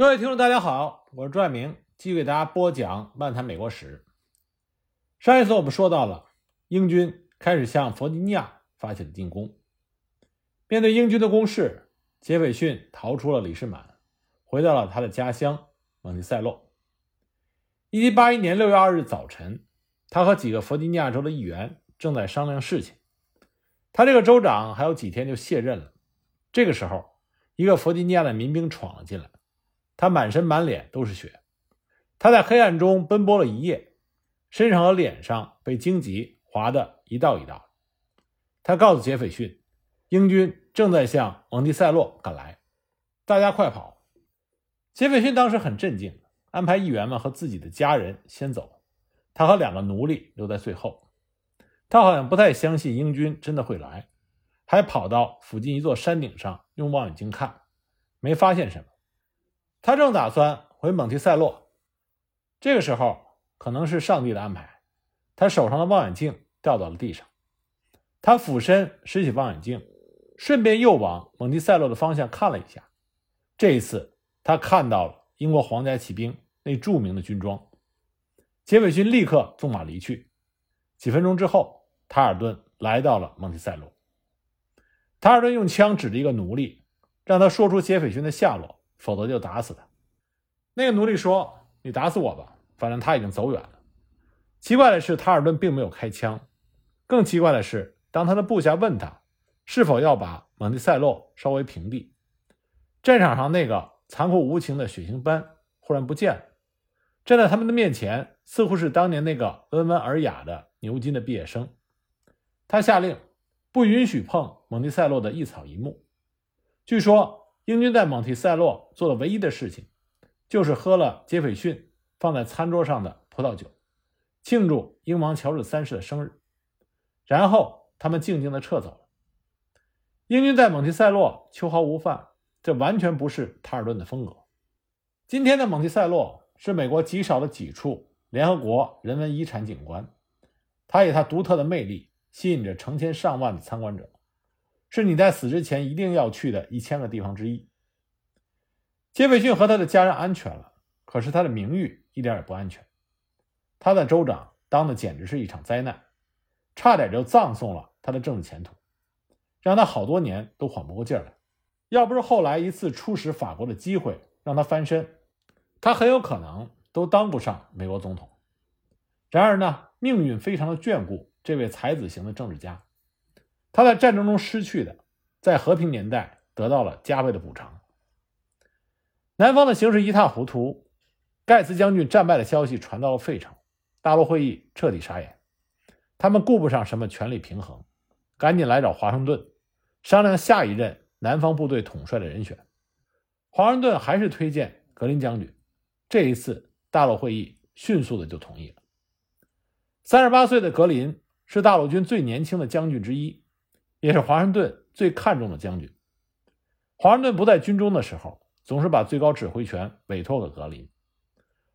各位听众，大家好，我是朱爱明，继续给大家播讲《漫谈美国史》。上一次我们说到了英军开始向弗吉尼亚发起了进攻。面对英军的攻势，杰斐逊逃出了里士满，回到了他的家乡蒙蒂塞洛。1781年6月2日早晨，他和几个弗吉尼亚州的议员正在商量事情。他这个州长还有几天就卸任了。这个时候，一个弗吉尼亚的民兵闯了进来。他满身满脸都是血，他在黑暗中奔波了一夜，身上和脸上被荆棘划得一道一道。他告诉杰斐逊，英军正在向蒙蒂塞洛赶来，大家快跑！杰斐逊当时很镇静，安排议员们和自己的家人先走，他和两个奴隶留在最后。他好像不太相信英军真的会来，还跑到附近一座山顶上用望远镜看，没发现什么。他正打算回蒙蒂塞洛，这个时候可能是上帝的安排，他手上的望远镜掉到了地上。他俯身拾起望远镜，顺便又往蒙蒂塞洛的方向看了一下。这一次，他看到了英国皇家骑兵那著名的军装。杰斐逊立刻纵马离去。几分钟之后，塔尔顿来到了蒙蒂塞洛。塔尔顿用枪指着一个奴隶，让他说出杰斐逊的下落。否则就打死他。那个奴隶说：“你打死我吧，反正他已经走远了。”奇怪的是，塔尔顿并没有开枪。更奇怪的是，当他的部下问他是否要把蒙蒂塞洛烧为平地，战场上那个残酷无情的血腥斑忽然不见了。站在他们的面前，似乎是当年那个温文尔雅的牛津的毕业生。他下令不允许碰蒙蒂塞洛的一草一木。据说。英军在蒙蒂塞洛做的唯一的事情，就是喝了杰斐逊放在餐桌上的葡萄酒，庆祝英王乔治三世的生日。然后他们静静地撤走了。英军在蒙蒂塞洛秋毫无犯，这完全不是塔尔顿的风格。今天的蒙蒂塞洛是美国极少的几处联合国人文遗产景观，它以它独特的魅力吸引着成千上万的参观者。是你在死之前一定要去的一千个地方之一。杰斐逊和他的家人安全了，可是他的名誉一点也不安全。他的州长当的简直是一场灾难，差点就葬送了他的政治前途，让他好多年都缓不过劲来。要不是后来一次出使法国的机会让他翻身，他很有可能都当不上美国总统。然而呢，命运非常的眷顾这位才子型的政治家。他在战争中失去的，在和平年代得到了加倍的补偿。南方的形势一塌糊涂，盖茨将军战败的消息传到了费城，大陆会议彻底傻眼。他们顾不上什么权力平衡，赶紧来找华盛顿商量下一任南方部队统帅的人选。华盛顿还是推荐格林将军。这一次，大陆会议迅速的就同意了。三十八岁的格林是大陆军最年轻的将军之一。也是华盛顿最看重的将军。华盛顿不在军中的时候，总是把最高指挥权委托给格林。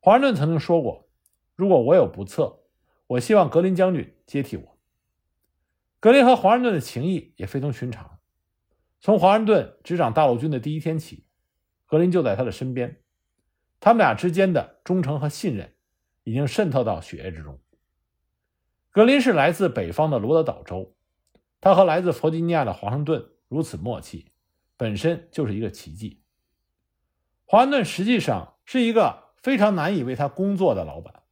华盛顿曾经说过：“如果我有不测，我希望格林将军接替我。”格林和华盛顿的情谊也非同寻常。从华盛顿执掌大陆军的第一天起，格林就在他的身边。他们俩之间的忠诚和信任已经渗透到血液之中。格林是来自北方的罗德岛州。他和来自弗吉尼亚的华盛顿如此默契，本身就是一个奇迹。华盛顿实际上是一个非常难以为他工作的老板，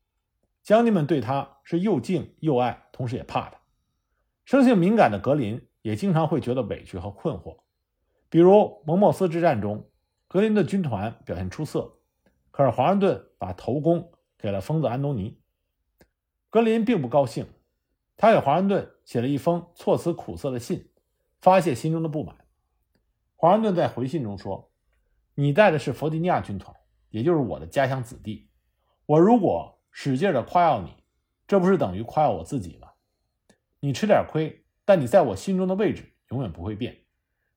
将军们对他是又敬又爱，同时也怕他。生性敏感的格林也经常会觉得委屈和困惑，比如蒙莫斯之战中，格林的军团表现出色，可是华盛顿把头功给了疯子安东尼，格林并不高兴。他给华盛顿写了一封措辞苦涩的信，发泄心中的不满。华盛顿在回信中说：“你带的是弗吉尼亚军团，也就是我的家乡子弟。我如果使劲的夸耀你，这不是等于夸耀我自己吗？你吃点亏，但你在我心中的位置永远不会变。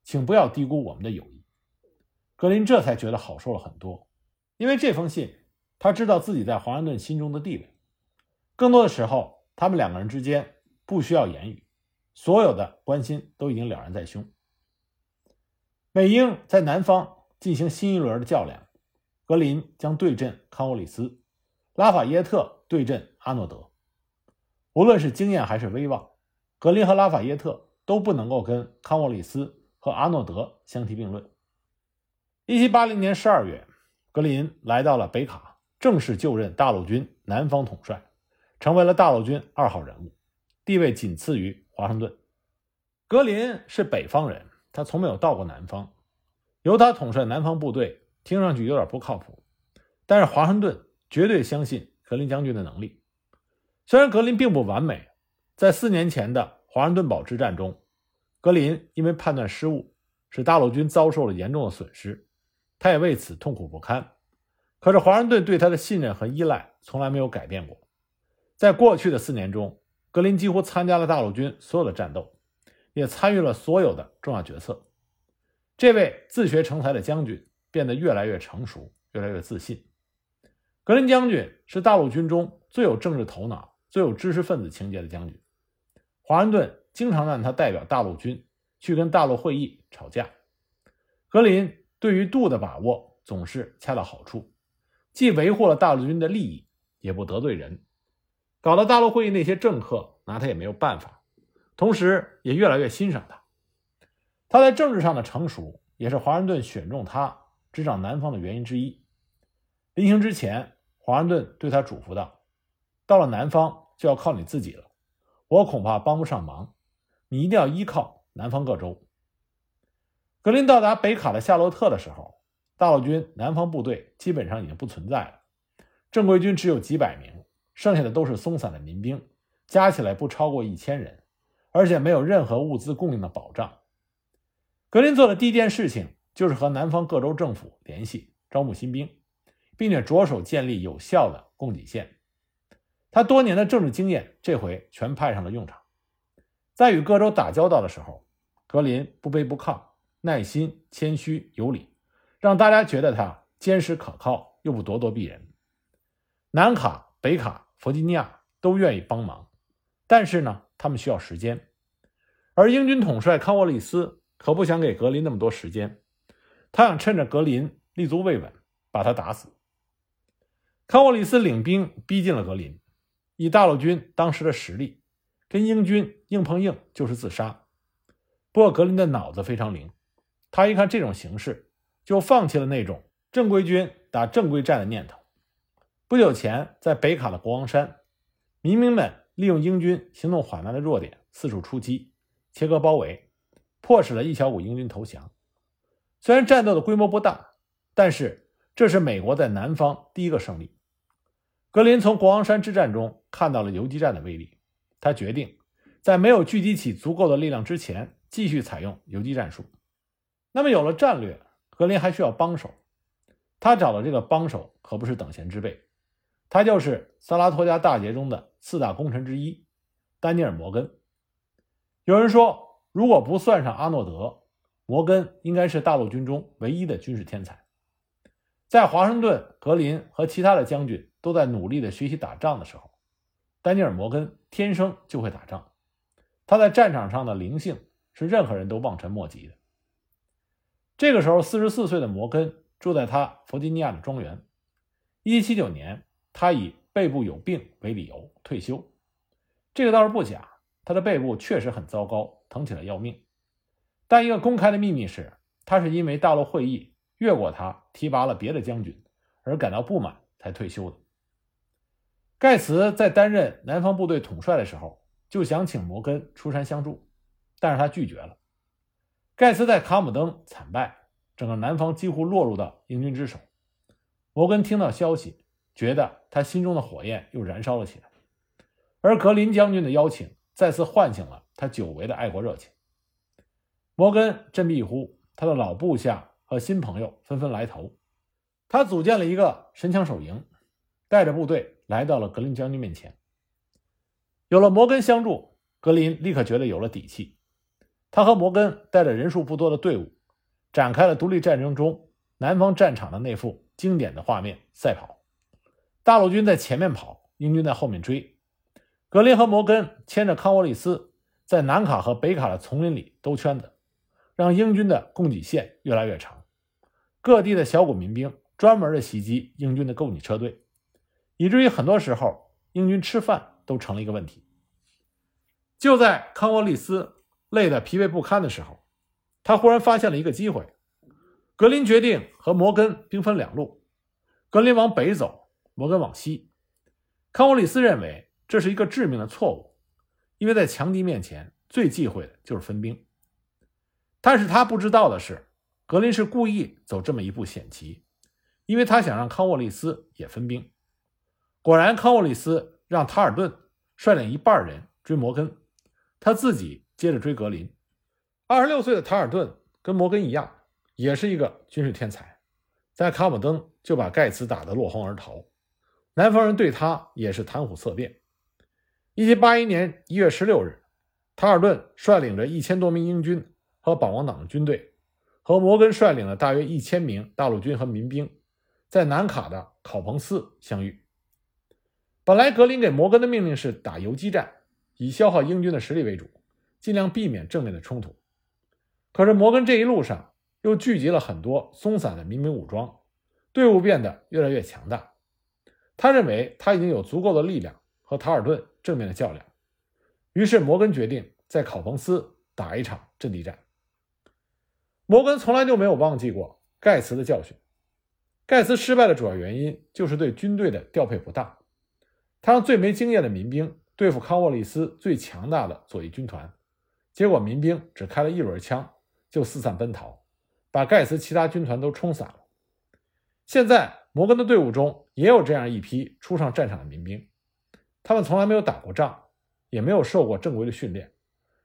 请不要低估我们的友谊。”格林这才觉得好受了很多，因为这封信，他知道自己在华盛顿心中的地位。更多的时候。他们两个人之间不需要言语，所有的关心都已经了然在胸。美英在南方进行新一轮的较量，格林将对阵康沃里斯，拉法耶特对阵阿诺德。无论是经验还是威望，格林和拉法耶特都不能够跟康沃里斯和阿诺德相提并论。一七八零年十二月，格林来到了北卡，正式就任大陆军南方统帅，成为了大陆军二号人物，地位仅次于华盛顿。格林是北方人，他从没有到过南方，由他统帅南方部队，听上去有点不靠谱。但是华盛顿绝对相信格林将军的能力。虽然格林并不完美，在四年前的华盛顿堡之战中，格林因为判断失误，使大陆军遭受了严重的损失，他也为此痛苦不堪。可是华盛顿对他的信任和依赖从来没有改变过。在过去的四年中，格林几乎参加了大陆军所有的战斗。也参与了所有的重要决策。这位自学成才的将军变得越来越成熟，越来越自信。格林将军是大陆军中最有政治头脑、最有知识分子情节的将军。华盛顿经常让他代表大陆军去跟大陆会议吵架。格林对于度的把握总是恰到好处，既维护了大陆军的利益，也不得罪人，搞得大陆会议那些政客拿他也没有办法。同时，也越来越欣赏他。他在政治上的成熟，也是华盛顿选中他执掌南方的原因之一。临行之前，华盛顿对他嘱咐道：“到了南方，就要靠你自己了。我恐怕帮不上忙，你一定要依靠南方各州。”格林到达北卡的夏洛特的时候，大陆军南方部队基本上已经不存在了，正规军只有几百名，剩下的都是松散的民兵，加起来不超过一千人。而且没有任何物资供应的保障。格林做的第一件事情就是和南方各州政府联系，招募新兵，并且着手建立有效的供给线。他多年的政治经验这回全派上了用场。在与各州打交道的时候，格林不卑不亢，耐心、谦虚、有礼，让大家觉得他坚实可靠，又不咄咄逼人。南卡、北卡、弗吉尼亚都愿意帮忙，但是呢？他们需要时间，而英军统帅康沃利斯可不想给格林那么多时间，他想趁着格林立足未稳，把他打死。康沃利斯领兵逼近了格林，以大陆军当时的实力，跟英军硬碰硬就是自杀。不过格林的脑子非常灵，他一看这种形势，就放弃了那种正规军打正规战的念头。不久前，在北卡的国王山，民兵们。利用英军行动缓慢的弱点，四处出击，切割包围，迫使了一小股英军投降。虽然战斗的规模不大，但是这是美国在南方第一个胜利。格林从国王山之战中看到了游击战的威力，他决定在没有聚集起足够的力量之前，继续采用游击战术。那么有了战略，格林还需要帮手。他找的这个帮手可不是等闲之辈。他就是萨拉托加大捷中的四大功臣之一，丹尼尔·摩根。有人说，如果不算上阿诺德，摩根应该是大陆军中唯一的军事天才。在华盛顿、格林和其他的将军都在努力的学习打仗的时候，丹尼尔·摩根天生就会打仗。他在战场上的灵性是任何人都望尘莫及的。这个时候，四十四岁的摩根住在他弗吉尼亚的庄园。一七九年。他以背部有病为理由退休，这个倒是不假，他的背部确实很糟糕，疼起来要命。但一个公开的秘密是，他是因为大陆会议越过他提拔了别的将军而感到不满才退休的。盖茨在担任南方部队统帅的时候就想请摩根出山相助，但是他拒绝了。盖茨在卡姆登惨败，整个南方几乎落入到英军之手。摩根听到消息。觉得他心中的火焰又燃烧了起来，而格林将军的邀请再次唤醒了他久违的爱国热情。摩根振臂一呼，他的老部下和新朋友纷纷来投，他组建了一个神枪手营，带着部队来到了格林将军面前。有了摩根相助，格林立刻觉得有了底气。他和摩根带着人数不多的队伍，展开了独立战争中南方战场的那幅经典的画面——赛跑。大陆军在前面跑，英军在后面追。格林和摩根牵着康沃利斯，在南卡和北卡的丛林里兜圈子，让英军的供给线越来越长。各地的小股民兵专门的袭击英军的供给车队，以至于很多时候英军吃饭都成了一个问题。就在康沃利斯累得疲惫不堪的时候，他忽然发现了一个机会。格林决定和摩根兵分两路，格林往北走，摩根往西。康沃利斯认为这是一个致命的错误，因为在强敌面前最忌讳的就是分兵。但是他不知道的是，格林是故意走这么一步险棋，因为他想让康沃利斯也分兵。果然，康沃利斯让塔尔顿率领一半人追摩根，他自己接着追格林。二十六岁的塔尔顿跟摩根一样，也是一个军事天才，在卡姆登就把盖茨打得落荒而逃。南方人对他也是谈虎色变。一七八一年一月十六日，塔尔顿率领着一千多名英军。和保王党的军队，和摩根率领的大约一千名大陆军和民兵，在南卡的考彭斯相遇。本来格林给摩根的命令是打游击战，以消耗英军的实力为主，尽量避免正面的冲突。可是摩根这一路上又聚集了很多松散的民兵武装，队伍变得越来越强大。他认为他已经有足够的力量和塔尔顿正面的较量，于是摩根决定在考彭斯打一场阵地战。摩根从来就没有忘记过盖茨的教训。盖茨失败的主要原因就是对军队的调配不当。他让最没经验的民兵对付康沃利斯最强大的左翼军团，结果民兵只开了一轮枪就四散奔逃，把盖茨其他军团都冲散了。现在摩根的队伍中也有这样一批初上战场的民兵，他们从来没有打过仗，也没有受过正规的训练，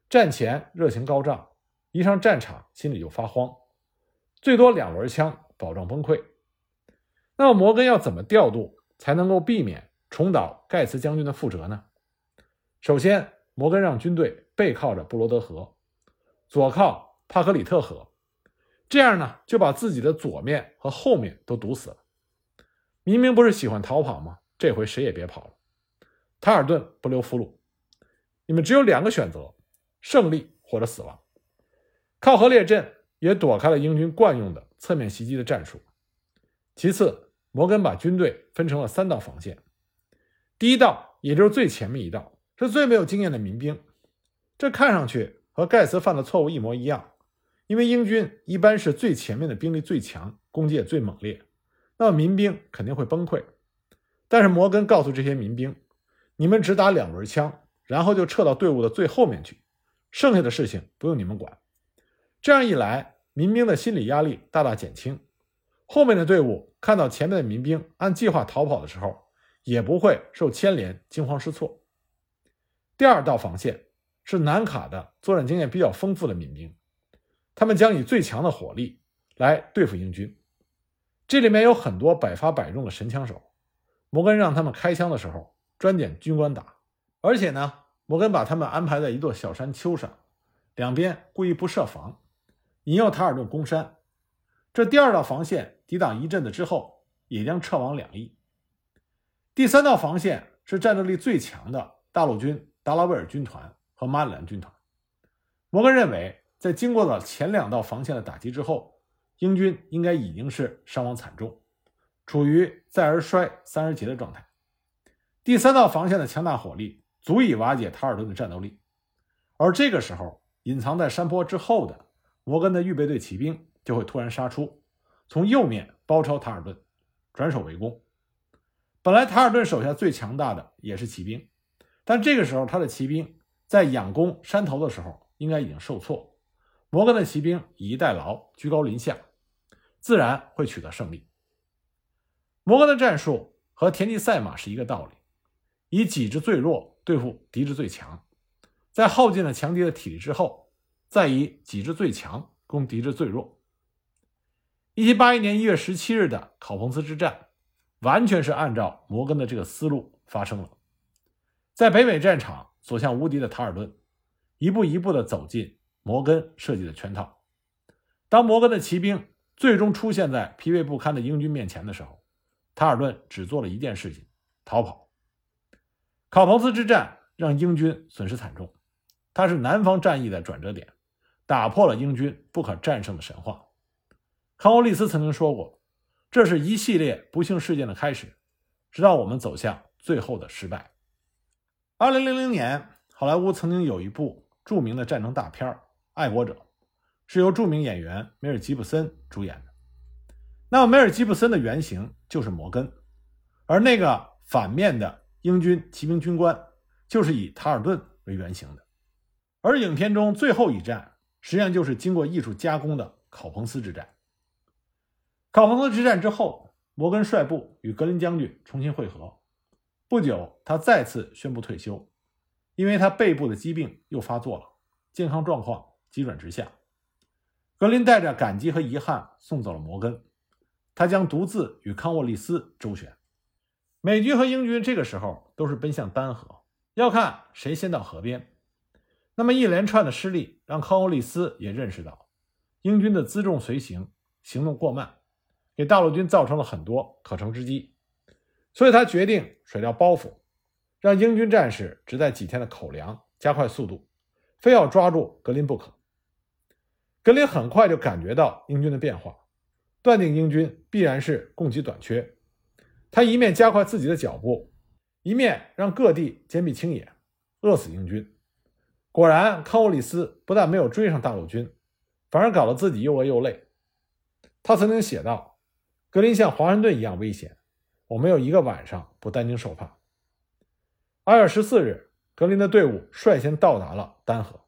战前热情高涨。一上战场，心里就发慌，最多两轮枪，保证崩溃。那么摩根要怎么调度才能够避免重蹈盖茨将军的覆辙呢？首先，摩根让军队背靠着布罗德河，左靠帕克里特河，这样呢就把自己的左面和后面都堵死了。明明不是喜欢逃跑吗？这回谁也别跑了。塔尔顿不留俘虏，你们只有两个选择：胜利或者死亡。靠河列阵也躲开了英军惯用的侧面袭击的战术。其次，摩根把军队分成了三道防线。第一道，也就是最前面一道，是最没有经验的民兵。这看上去和盖茨犯的错误一模一样，因为英军一般是最前面的兵力最强，攻击也最猛烈，那么民兵肯定会崩溃。但是摩根告诉这些民兵：“你们只打两轮枪，然后就撤到队伍的最后面去，剩下的事情不用你们管。”这样一来，民兵的心理压力大大减轻，后面的队伍看到前面的民兵按计划逃跑的时候，也不会受牵连惊慌失措。第二道防线是南卡的作战经验比较丰富的民兵，他们将以最强的火力来对付英军。这里面有很多百发百中的神枪手，摩根让他们开枪的时候专点军官打，而且呢，摩根把他们安排在一座小山丘上，两边故意不设防。引诱塔尔顿攻山，这第二道防线抵挡一阵子之后，也将撤往两翼。第三道防线是战斗力最强的大陆军达拉维尔军团和马里兰军团。摩根认为，在经过了前两道防线的打击之后，英军应该已经是伤亡惨重，处于再而衰三而竭的状态。第三道防线的强大火力足以瓦解塔尔顿的战斗力，而这个时候，隐藏在山坡之后的。摩根的预备队骑兵就会突然杀出，从右面包抄塔尔顿，转守为攻。本来塔尔顿手下最强大的也是骑兵，但这个时候他的骑兵在仰攻山头的时候应该已经受挫。摩根的骑兵以逸待劳，居高临下，自然会取得胜利。摩根的战术和田忌赛马是一个道理，以己之最弱对付敌之最强，在耗尽了强敌的体力之后。再以己之最强攻敌之最弱。一七八一年一月十七日的考彭斯之战，完全是按照摩根的这个思路发生了。在北美战场所向无敌的塔尔顿，一步一步地走进摩根设计的圈套。当摩根的骑兵最终出现在疲惫不堪的英军面前的时候，塔尔顿只做了一件事情：逃跑。考彭斯之战让英军损失惨重，它是南方战役的转折点。打破了英军不可战胜的神话。康沃利斯曾经说过：“这是一系列不幸事件的开始，直到我们走向最后的失败。二零零零年，好莱坞曾经有一部著名的战争大片《爱国者》，是由著名演员梅尔吉布森主演的。那么，梅尔吉布森的原型就是摩根，而那个反面的英军骑兵军官就是以塔尔顿为原型的。而影片中最后一战，实际上就是经过艺术加工的考彭斯之战。考彭斯之战之后，摩根率部与格林将军重新会合。不久，他再次宣布退休，因为他背部的疾病又发作了，健康状况急转直下。格林带着感激和遗憾送走了摩根。他将独自与康沃利斯周旋，美军和英军这个时候都是奔向丹河，要看谁先到河边。那么一连串的失利让康沃利斯也认识到，英军的辎重随行，行动过慢，给大陆军造成了很多可乘之机，所以他决定甩掉包袱，让英军战士只带几天的口粮，加快速度，非要抓住格林不可。格林很快就感觉到英军的变化。断定英军必然是供给短缺，他一面加快自己的脚步，一面让各地坚壁清野，饿死英军。果然，康沃里斯不但没有追上大陆军，反而搞得自己又饿又累。他曾经写道：“格林像华盛顿一样危险，我没有一个晚上不担惊受怕。”二月十四日，格林的队伍率先到达了丹河。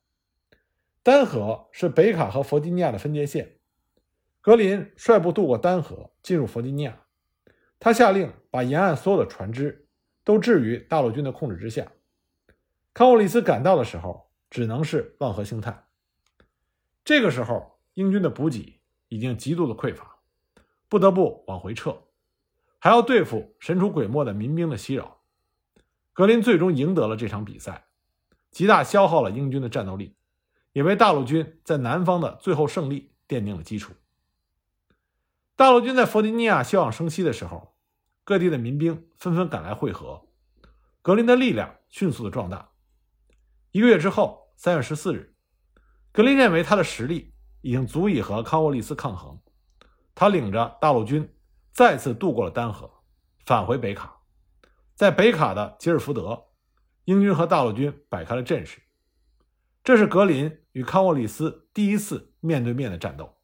丹河是北卡和弗吉尼亚的分界线。格林率部渡过丹河，进入弗吉尼亚。他下令把沿岸所有的船只都置于大陆军的控制之下。康沃里斯赶到的时候，只能是望河兴叹。这个时候，英军的补给已经极度的匮乏，不得不往回撤，还要对付神出鬼没的民兵的袭扰。格林最终赢得了这场比赛，极大消耗了英军的战斗力，也为大陆军在南方的最后胜利奠定了基础。大陆军在弗吉尼亚休养生息的时候，各地的民兵纷纷赶来会合，格林的力量迅速的壮大。一个月之后，三月十四日，格林认为他的实力已经足以和康沃利斯抗衡，他领着大陆军再次渡过了丹河，返回北卡。在北卡的吉尔福德，英军和大陆军摆开了阵势。这是格林与康沃里斯第一次面对面的战斗。